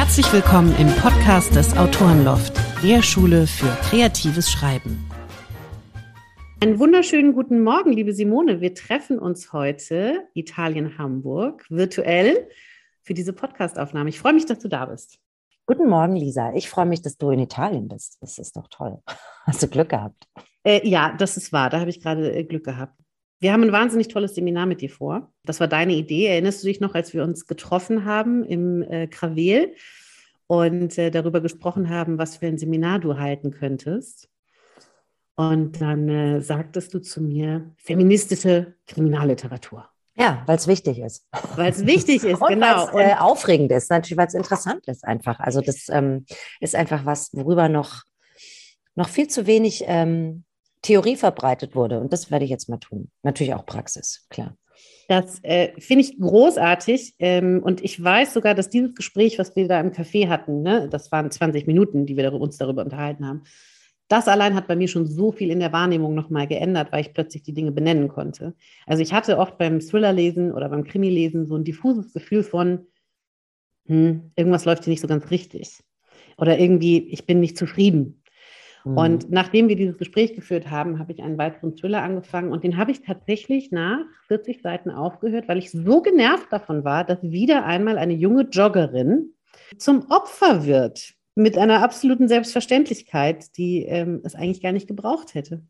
Herzlich willkommen im Podcast des Autorenloft, der Schule für kreatives Schreiben. Einen wunderschönen guten Morgen, liebe Simone. Wir treffen uns heute, Italien-Hamburg, virtuell für diese Podcastaufnahme. Ich freue mich, dass du da bist. Guten Morgen, Lisa. Ich freue mich, dass du in Italien bist. Das ist doch toll. Hast du Glück gehabt? Äh, ja, das ist wahr. Da habe ich gerade äh, Glück gehabt. Wir haben ein wahnsinnig tolles Seminar mit dir vor. Das war deine Idee. Erinnerst du dich noch, als wir uns getroffen haben im äh, Krawel und äh, darüber gesprochen haben, was für ein Seminar du halten könntest? Und dann äh, sagtest du zu mir, feministische Kriminalliteratur. Ja, weil es wichtig ist. Weil es wichtig ist, und genau. Und äh, aufregend ist, natürlich, weil es interessant ist einfach. Also das ähm, ist einfach was, worüber noch, noch viel zu wenig ähm, Theorie verbreitet wurde. Und das werde ich jetzt mal tun. Natürlich auch Praxis, klar. Das äh, finde ich großartig. Ähm, und ich weiß sogar, dass dieses Gespräch, was wir da im Café hatten, ne, das waren 20 Minuten, die wir uns darüber unterhalten haben, das allein hat bei mir schon so viel in der Wahrnehmung nochmal geändert, weil ich plötzlich die Dinge benennen konnte. Also ich hatte oft beim Thriller-Lesen oder beim Krimi-Lesen so ein diffuses Gefühl von, hm, irgendwas läuft hier nicht so ganz richtig. Oder irgendwie, ich bin nicht zufrieden Mhm. Und nachdem wir dieses Gespräch geführt haben, habe ich einen weiteren Thriller angefangen und den habe ich tatsächlich nach 40 Seiten aufgehört, weil ich so genervt davon war, dass wieder einmal eine junge Joggerin zum Opfer wird mit einer absoluten Selbstverständlichkeit, die ähm, es eigentlich gar nicht gebraucht hätte.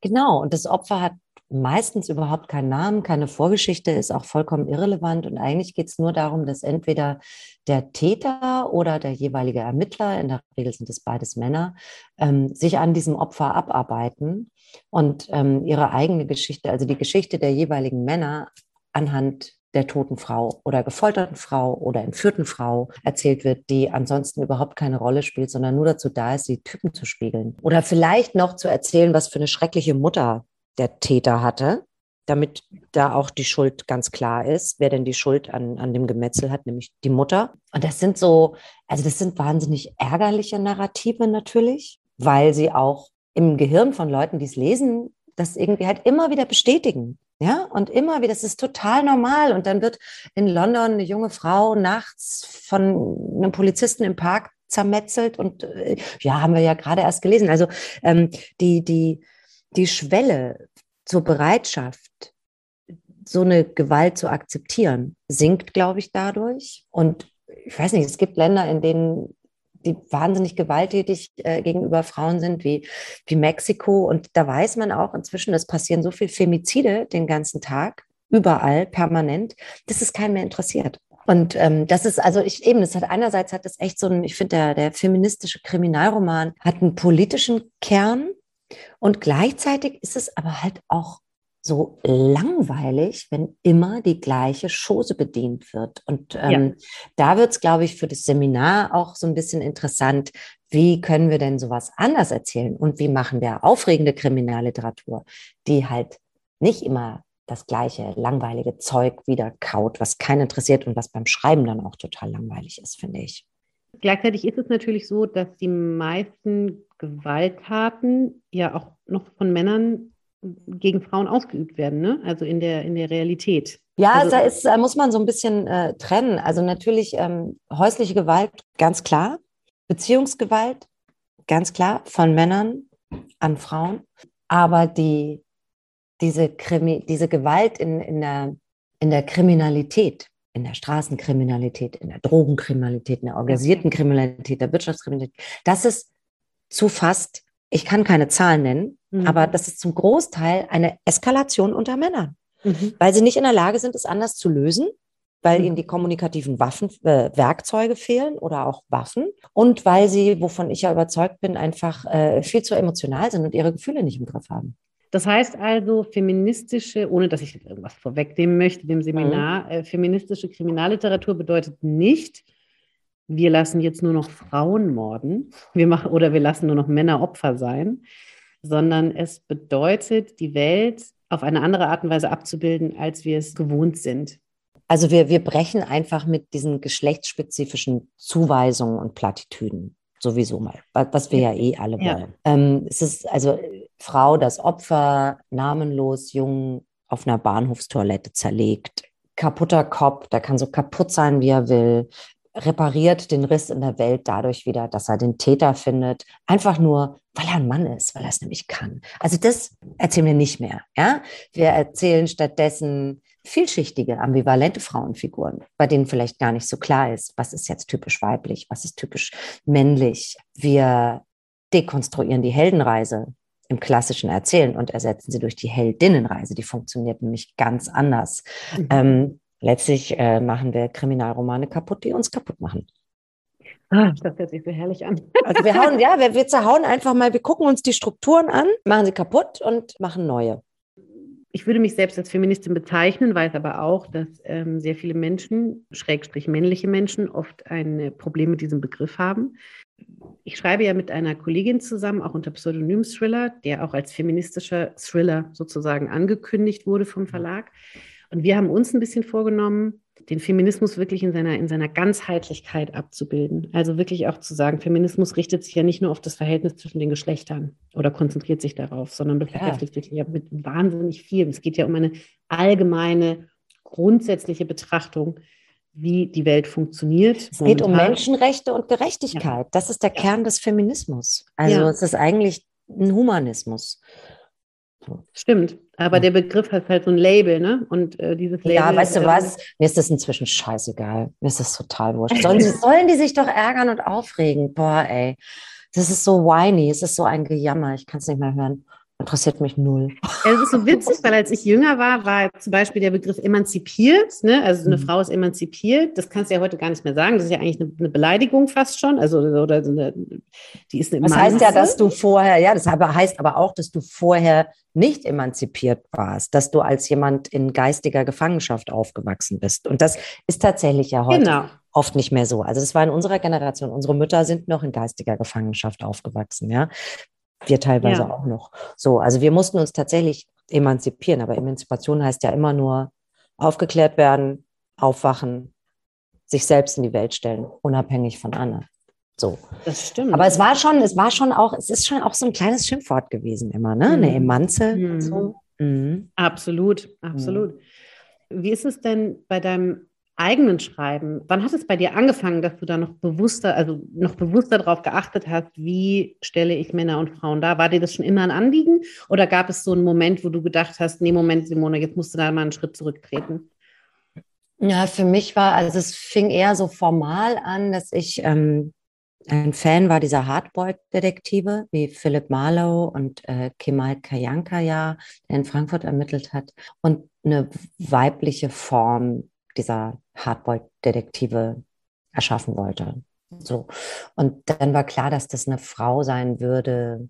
Genau, und das Opfer hat meistens überhaupt keinen Namen, keine Vorgeschichte, ist auch vollkommen irrelevant. Und eigentlich geht es nur darum, dass entweder der Täter oder der jeweilige Ermittler, in der Regel sind es beides Männer, ähm, sich an diesem Opfer abarbeiten und ähm, ihre eigene Geschichte, also die Geschichte der jeweiligen Männer anhand der toten Frau oder gefolterten Frau oder entführten Frau erzählt wird, die ansonsten überhaupt keine Rolle spielt, sondern nur dazu da ist, die Typen zu spiegeln. Oder vielleicht noch zu erzählen, was für eine schreckliche Mutter der Täter hatte, damit da auch die Schuld ganz klar ist, wer denn die Schuld an, an dem Gemetzel hat, nämlich die Mutter. Und das sind so, also das sind wahnsinnig ärgerliche Narrative natürlich, weil sie auch im Gehirn von Leuten, die es lesen, das irgendwie halt immer wieder bestätigen. Ja, und immer wieder, das ist total normal. Und dann wird in London eine junge Frau nachts von einem Polizisten im Park zermetzelt und äh, ja, haben wir ja gerade erst gelesen. Also ähm, die, die, die Schwelle zur Bereitschaft, so eine Gewalt zu akzeptieren, sinkt, glaube ich, dadurch. Und ich weiß nicht, es gibt Länder, in denen die wahnsinnig gewalttätig äh, gegenüber Frauen sind, wie, wie Mexiko. Und da weiß man auch inzwischen, es passieren so viele Femizide den ganzen Tag, überall, permanent, dass es keinen mehr interessiert. Und ähm, das ist also ich eben, das hat einerseits hat das echt so ein, ich finde, der, der feministische Kriminalroman hat einen politischen Kern, und gleichzeitig ist es aber halt auch so langweilig, wenn immer die gleiche Chose bedient wird. Und ähm, ja. da wird es, glaube ich, für das Seminar auch so ein bisschen interessant, wie können wir denn sowas anders erzählen und wie machen wir aufregende Kriminalliteratur, die halt nicht immer das gleiche langweilige Zeug wieder kaut, was keinen interessiert und was beim Schreiben dann auch total langweilig ist, finde ich. Gleichzeitig ist es natürlich so, dass die meisten Gewalttaten ja auch noch von Männern gegen Frauen ausgeübt werden, ne? also in der, in der Realität. Ja, also, da, ist, da muss man so ein bisschen äh, trennen. Also natürlich ähm, häusliche Gewalt, ganz klar. Beziehungsgewalt, ganz klar, von Männern an Frauen. Aber die, diese, Krimi, diese Gewalt in, in, der, in der Kriminalität, in der Straßenkriminalität, in der Drogenkriminalität, in der organisierten Kriminalität, der Wirtschaftskriminalität, das ist zu fast, ich kann keine Zahlen nennen, mhm. aber das ist zum Großteil eine Eskalation unter Männern, mhm. weil sie nicht in der Lage sind, es anders zu lösen, weil mhm. ihnen die kommunikativen Waffen, äh, Werkzeuge fehlen oder auch Waffen und weil sie, wovon ich ja überzeugt bin, einfach äh, viel zu emotional sind und ihre Gefühle nicht im Griff haben. Das heißt also, feministische, ohne dass ich irgendwas vorwegnehmen möchte, dem Seminar, mhm. äh, feministische Kriminalliteratur bedeutet nicht, wir lassen jetzt nur noch Frauen morden, wir machen, oder wir lassen nur noch Männer Opfer sein, sondern es bedeutet, die Welt auf eine andere Art und Weise abzubilden, als wir es gewohnt sind. Also wir, wir brechen einfach mit diesen geschlechtsspezifischen Zuweisungen und Plattitüden sowieso mal, was wir ja eh alle wollen. Ja. Ähm, es ist also Frau das Opfer, namenlos, jung, auf einer Bahnhofstoilette zerlegt, kaputter Kopf, der kann so kaputt sein, wie er will, repariert den Riss in der Welt dadurch wieder, dass er den Täter findet, einfach nur, weil er ein Mann ist, weil er es nämlich kann. Also das erzählen wir nicht mehr. Ja? Wir erzählen stattdessen vielschichtige, ambivalente Frauenfiguren, bei denen vielleicht gar nicht so klar ist, was ist jetzt typisch weiblich, was ist typisch männlich. Wir dekonstruieren die Heldenreise im klassischen Erzählen und ersetzen sie durch die Heldinnenreise. Die funktioniert nämlich ganz anders. Mhm. Ähm, letztlich äh, machen wir Kriminalromane kaputt, die uns kaputt machen. Ah, das hört sich so herrlich an. Also wir hauen, ja, wir, wir zerhauen einfach mal, wir gucken uns die Strukturen an, machen sie kaputt und machen neue. Ich würde mich selbst als Feministin bezeichnen, weiß aber auch, dass ähm, sehr viele Menschen, schrägstrich männliche Menschen, oft ein Problem mit diesem Begriff haben. Ich schreibe ja mit einer Kollegin zusammen, auch unter Pseudonym Thriller, der auch als feministischer Thriller sozusagen angekündigt wurde vom Verlag. Und wir haben uns ein bisschen vorgenommen, den Feminismus wirklich in seiner, in seiner Ganzheitlichkeit abzubilden. Also wirklich auch zu sagen, Feminismus richtet sich ja nicht nur auf das Verhältnis zwischen den Geschlechtern oder konzentriert sich darauf, sondern beschäftigt sich ja mit wahnsinnig viel. Es geht ja um eine allgemeine, grundsätzliche Betrachtung, wie die Welt funktioniert. Es geht um Menschenrechte und Gerechtigkeit. Ja. Das ist der Kern des Feminismus. Also ja. es ist eigentlich ein Humanismus. Stimmt, aber ja. der Begriff hat halt so ein Label, ne? Und äh, dieses Label. Ja, weißt du äh, was? Mir ist das inzwischen scheißegal. Mir ist das total wurscht. Sollen, sollen die sich doch ärgern und aufregen? Boah, ey. Das ist so whiny, es ist so ein Gejammer, ich kann es nicht mehr hören. Interessiert mich null. Es ist so witzig, weil als ich jünger war, war zum Beispiel der Begriff emanzipiert. Ne? Also eine mhm. Frau ist emanzipiert. Das kannst du ja heute gar nicht mehr sagen. Das ist ja eigentlich eine, eine Beleidigung fast schon. Also oder eine, die ist eine Das heißt ja, dass du vorher, ja, das heißt aber auch, dass du vorher nicht emanzipiert warst, dass du als jemand in geistiger Gefangenschaft aufgewachsen bist. Und das ist tatsächlich ja heute genau. oft nicht mehr so. Also das war in unserer Generation. Unsere Mütter sind noch in geistiger Gefangenschaft aufgewachsen. Ja, wir teilweise ja. auch noch. So, also wir mussten uns tatsächlich emanzipieren, aber Emanzipation heißt ja immer nur aufgeklärt werden, aufwachen, sich selbst in die Welt stellen, unabhängig von anderen. So. Das stimmt. Aber es war schon, es war schon auch, es ist schon auch so ein kleines Schimpfwort gewesen immer, ne? Eine mhm. Emanze. Mhm. So. Mhm. Absolut, absolut. Mhm. Wie ist es denn bei deinem eigenen Schreiben, wann hat es bei dir angefangen, dass du da noch bewusster, also noch bewusster darauf geachtet hast, wie stelle ich Männer und Frauen dar? War dir das schon immer ein Anliegen oder gab es so einen Moment, wo du gedacht hast, nee, Moment, Simone, jetzt musst du da mal einen Schritt zurücktreten? Ja, für mich war, also es fing eher so formal an, dass ich ähm, ein Fan war dieser Hardboiled-Detektive wie Philip Marlowe und äh, Kemal Kayanka ja, der in Frankfurt ermittelt hat und eine weibliche Form dieser Hardboiled-Detektive erschaffen wollte. So. Und dann war klar, dass das eine Frau sein würde,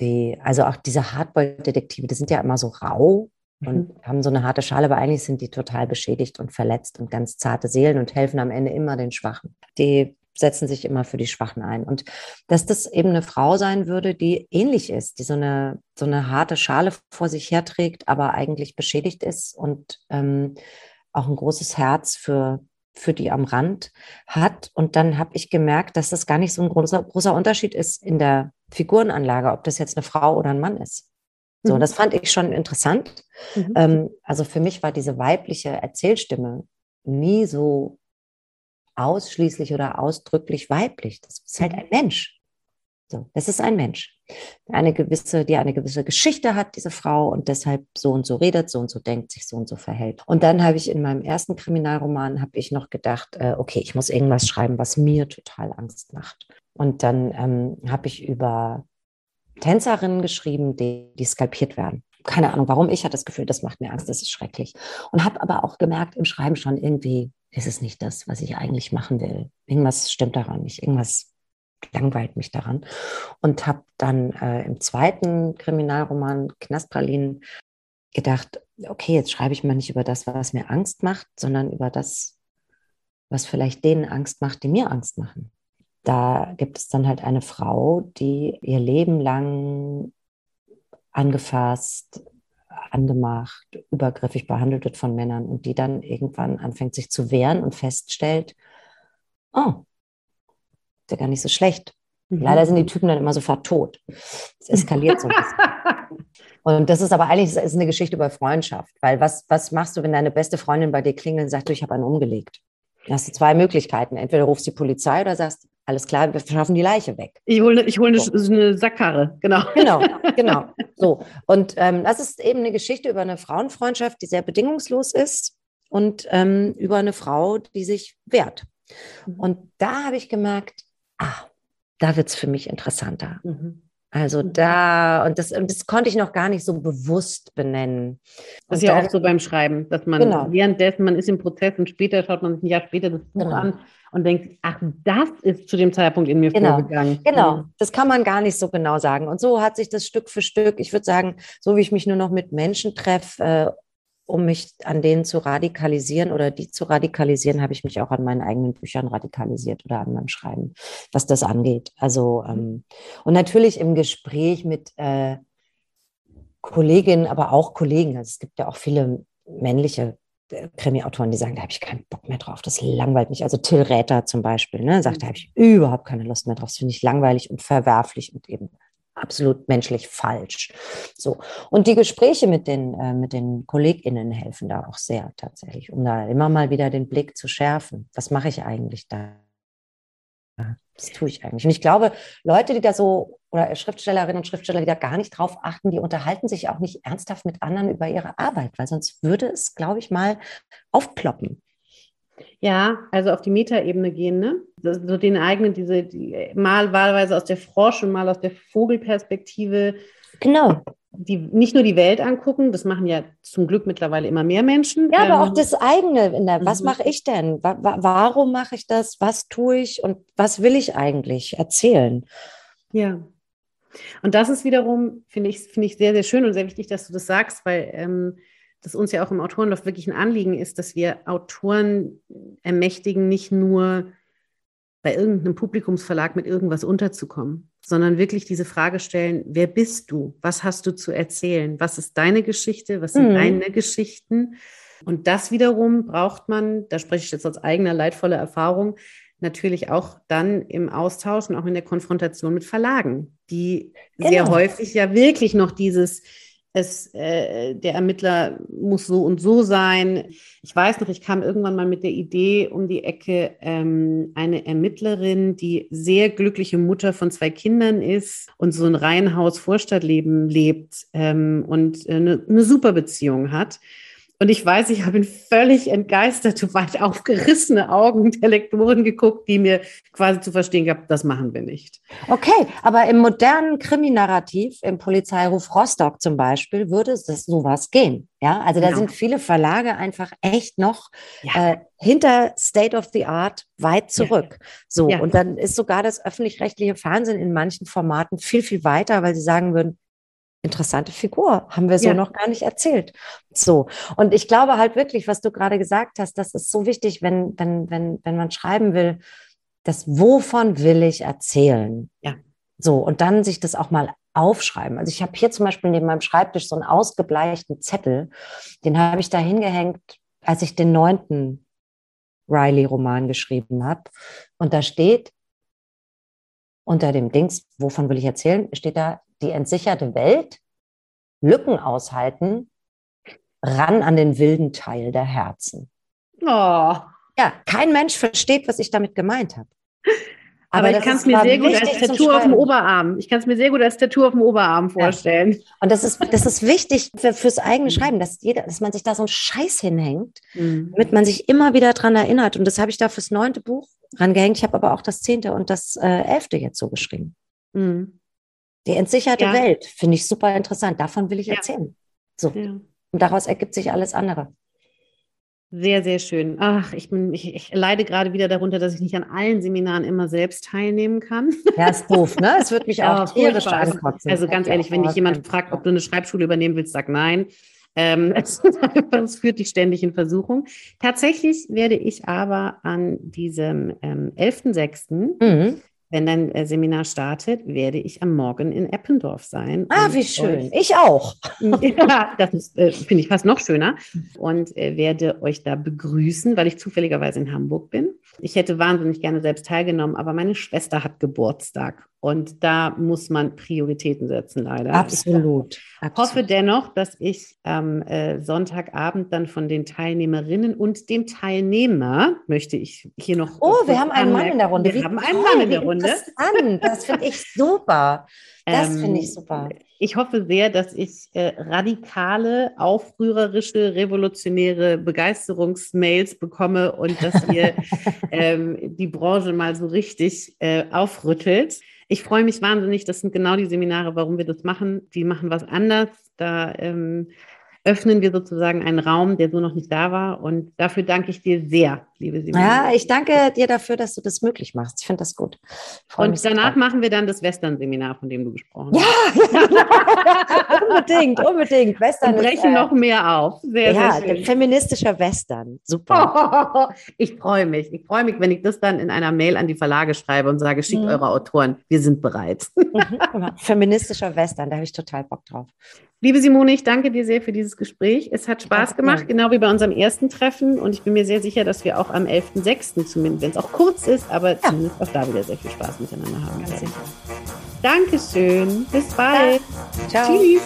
die, also auch diese Hardboiled-Detektive, die sind ja immer so rau und mhm. haben so eine harte Schale, aber eigentlich sind die total beschädigt und verletzt und ganz zarte Seelen und helfen am Ende immer den Schwachen. Die setzen sich immer für die Schwachen ein. Und dass das eben eine Frau sein würde, die ähnlich ist, die so eine, so eine harte Schale vor sich herträgt, aber eigentlich beschädigt ist und ähm, auch ein großes Herz für, für die am Rand hat. Und dann habe ich gemerkt, dass das gar nicht so ein großer, großer Unterschied ist in der Figurenanlage, ob das jetzt eine Frau oder ein Mann ist. So, mhm. das fand ich schon interessant. Mhm. Ähm, also für mich war diese weibliche Erzählstimme nie so ausschließlich oder ausdrücklich weiblich. Das ist halt mhm. ein Mensch. So, das ist ein Mensch. Eine gewisse, die eine gewisse Geschichte hat, diese Frau, und deshalb so und so redet, so und so denkt, sich so und so verhält. Und dann habe ich in meinem ersten Kriminalroman, habe ich noch gedacht, äh, okay, ich muss irgendwas schreiben, was mir total Angst macht. Und dann ähm, habe ich über Tänzerinnen geschrieben, die, die skalpiert werden. Keine Ahnung, warum. Ich hatte das Gefühl, das macht mir Angst, das ist schrecklich. Und habe aber auch gemerkt im Schreiben schon irgendwie, ist es nicht das, was ich eigentlich machen will. Irgendwas stimmt daran nicht. Irgendwas langweilt mich daran. Und habe dann äh, im zweiten Kriminalroman Knastpralinen gedacht, okay, jetzt schreibe ich mal nicht über das, was mir Angst macht, sondern über das, was vielleicht denen Angst macht, die mir Angst machen. Da gibt es dann halt eine Frau, die ihr Leben lang angefasst, angemacht, übergriffig behandelt wird von Männern und die dann irgendwann anfängt sich zu wehren und feststellt, oh, ist ja gar nicht so schlecht. Mhm. Leider sind die Typen dann immer sofort tot. Es eskaliert so ein bisschen. Und das ist aber eigentlich ist eine Geschichte über Freundschaft. Weil was, was machst du, wenn deine beste Freundin bei dir klingelt und sagt, du, ich habe einen umgelegt? Da hast du zwei Möglichkeiten. Entweder rufst die Polizei oder sagst, alles klar, wir schaffen die Leiche weg. Ich hole ich hol eine, so. eine Sackkarre, genau. Genau, genau. So. Und ähm, das ist eben eine Geschichte über eine Frauenfreundschaft, die sehr bedingungslos ist und ähm, über eine Frau, die sich wehrt. Mhm. Und da habe ich gemerkt, ah, da wird es für mich interessanter. Mhm. Also mhm. da, und das, das konnte ich noch gar nicht so bewusst benennen. Das ist ja auch so beim Schreiben, dass man genau. währenddessen, man ist im Prozess und später schaut man sich ein Jahr später das Buch genau. an und denkt, ach, das ist zu dem Zeitpunkt in mir genau. vorgegangen. Genau, mhm. das kann man gar nicht so genau sagen. Und so hat sich das Stück für Stück, ich würde sagen, so wie ich mich nur noch mit Menschen treffe, äh, um mich an denen zu radikalisieren oder die zu radikalisieren, habe ich mich auch an meinen eigenen Büchern radikalisiert oder an meinem Schreiben, was das angeht. Also ähm, und natürlich im Gespräch mit äh, Kolleginnen, aber auch Kollegen. Also es gibt ja auch viele männliche äh, Krimi-Autoren, die sagen, da habe ich keinen Bock mehr drauf, das langweilt mich. Also Till Räther zum Beispiel, ne, sagt, da habe ich überhaupt keine Lust mehr drauf, das finde ich langweilig und verwerflich und eben absolut menschlich falsch. So. Und die Gespräche mit den, äh, mit den KollegInnen helfen da auch sehr tatsächlich, um da immer mal wieder den Blick zu schärfen. Was mache ich eigentlich da? Was tue ich eigentlich? Und ich glaube, Leute, die da so, oder Schriftstellerinnen und Schriftsteller, die da gar nicht drauf achten, die unterhalten sich auch nicht ernsthaft mit anderen über ihre Arbeit, weil sonst würde es, glaube ich, mal aufploppen. Ja, also auf die Metaebene gehen, ne? So den eigenen, diese, die, mal wahlweise aus der Frosch und mal aus der Vogelperspektive. Genau. Die nicht nur die Welt angucken, das machen ja zum Glück mittlerweile immer mehr Menschen. Ja, ähm, aber auch das eigene. Der, was mhm. mache ich denn? Wa warum mache ich das? Was tue ich und was will ich eigentlich erzählen? Ja. Und das ist wiederum, finde ich, finde ich sehr, sehr schön und sehr wichtig, dass du das sagst, weil ähm, das uns ja auch im Autorenlauf wirklich ein Anliegen ist, dass wir Autoren ermächtigen, nicht nur bei irgendeinem Publikumsverlag mit irgendwas unterzukommen, sondern wirklich diese Frage stellen, wer bist du? Was hast du zu erzählen? Was ist deine Geschichte? Was sind mhm. deine Geschichten? Und das wiederum braucht man, da spreche ich jetzt aus eigener leidvoller Erfahrung, natürlich auch dann im Austausch und auch in der Konfrontation mit Verlagen, die genau. sehr häufig ja wirklich noch dieses es, äh, der Ermittler muss so und so sein. Ich weiß noch, ich kam irgendwann mal mit der Idee um die Ecke, ähm, eine Ermittlerin, die sehr glückliche Mutter von zwei Kindern ist und so ein Reihenhaus-Vorstadtleben lebt ähm, und äh, eine, eine super Beziehung hat und ich weiß, ich habe in völlig entgeisterte, weit aufgerissene Augen der Lektoren geguckt, die mir quasi zu verstehen gab, das machen wir nicht. Okay, aber im modernen Kriminarrativ, im Polizeiruf Rostock zum Beispiel, würde es sowas gehen. Ja, also da genau. sind viele Verlage einfach echt noch ja. äh, hinter State of the Art weit zurück. Ja. So, ja. und dann ist sogar das öffentlich-rechtliche Fernsehen in manchen Formaten viel, viel weiter, weil sie sagen würden, interessante Figur, haben wir so ja. noch gar nicht erzählt. So. Und ich glaube halt wirklich, was du gerade gesagt hast, das ist so wichtig, wenn, wenn, wenn, wenn man schreiben will, das wovon will ich erzählen? Ja. So. Und dann sich das auch mal aufschreiben. Also ich habe hier zum Beispiel neben meinem Schreibtisch so einen ausgebleichten Zettel, den habe ich da hingehängt, als ich den neunten Riley-Roman geschrieben habe. Und da steht unter dem Dings, wovon will ich erzählen, steht da die entsicherte Welt, Lücken aushalten, ran an den wilden Teil der Herzen. Oh. Ja, kein Mensch versteht, was ich damit gemeint habe. Aber, Aber ich kann es mir sehr gut als Tattoo auf dem Oberarm. Ich kann es mir sehr gut als Tattoo auf dem Oberarm vorstellen. Ja. Und das ist, das ist wichtig für, fürs eigene Schreiben, dass jeder, dass man sich da so einen Scheiß hinhängt, mhm. damit man sich immer wieder dran erinnert. Und das habe ich da fürs neunte Buch rangehängt. Ich habe aber auch das zehnte und das äh, elfte jetzt so geschrieben. Mhm. Die entsicherte ja. Welt finde ich super interessant. Davon will ich ja. erzählen. So. Ja. Und daraus ergibt sich alles andere. Sehr, sehr schön. Ach, ich, bin, ich, ich, leide gerade wieder darunter, dass ich nicht an allen Seminaren immer selbst teilnehmen kann. Ja, ist doof, ne? Es wird mich auch tierisch ankotzen. Also ganz ehrlich, wenn dich jemand fragt, ob du eine Schreibschule übernehmen willst, sag nein. Ähm, es, es, führt dich ständig in Versuchung. Tatsächlich werde ich aber an diesem ähm, 11.06. Mhm wenn dein äh, Seminar startet, werde ich am Morgen in Eppendorf sein. Ah, wie schön. Ich auch. ja, das äh, finde ich fast noch schöner. Und äh, werde euch da begrüßen, weil ich zufälligerweise in Hamburg bin. Ich hätte wahnsinnig gerne selbst teilgenommen, aber meine Schwester hat Geburtstag. Und da muss man Prioritäten setzen, leider. Absolut. Ich hoffe dennoch, dass ich am äh, Sonntagabend dann von den Teilnehmerinnen und dem Teilnehmer, möchte ich hier noch. Oh, wir haben einen Mann in der Runde. Wir Wie haben einen Mann in der Runde. Das finde ich super. Das finde ich ähm, super. Ich hoffe sehr, dass ich äh, radikale, aufrührerische, revolutionäre Begeisterungsmails bekomme und dass ihr ähm, die Branche mal so richtig äh, aufrüttelt. Ich freue mich wahnsinnig. Das sind genau die Seminare, warum wir das machen. Die machen was anders. Da ähm, öffnen wir sozusagen einen Raum, der so noch nicht da war. Und dafür danke ich dir sehr, liebe Simone. Ja, ich danke dir dafür, dass du das möglich machst. Ich finde das gut. Und danach machen wir dann das Western-Seminar, von dem du gesprochen hast. Ja, ja. unbedingt, unbedingt. Western Und brechen ist, äh, noch mehr auf. Sehr, ja, sehr schön. feministischer Western. Super. ich freue mich. Ich freue mich, wenn ich das dann in einer Mail an die Verlage schreibe und sage, schickt mhm. eure Autoren, wir sind bereit. Mhm, feministischer Western, da habe ich total Bock drauf. Liebe Simone, ich danke dir sehr für dieses Gespräch. Es hat Spaß gemacht, genau wie bei unserem ersten Treffen. Und ich bin mir sehr sicher, dass wir auch am 11.06., zumindest wenn es auch kurz ist, aber ja. zumindest auch da wieder sehr viel Spaß miteinander haben werden. Dankeschön. Bis bald. Ciao. Tschüss.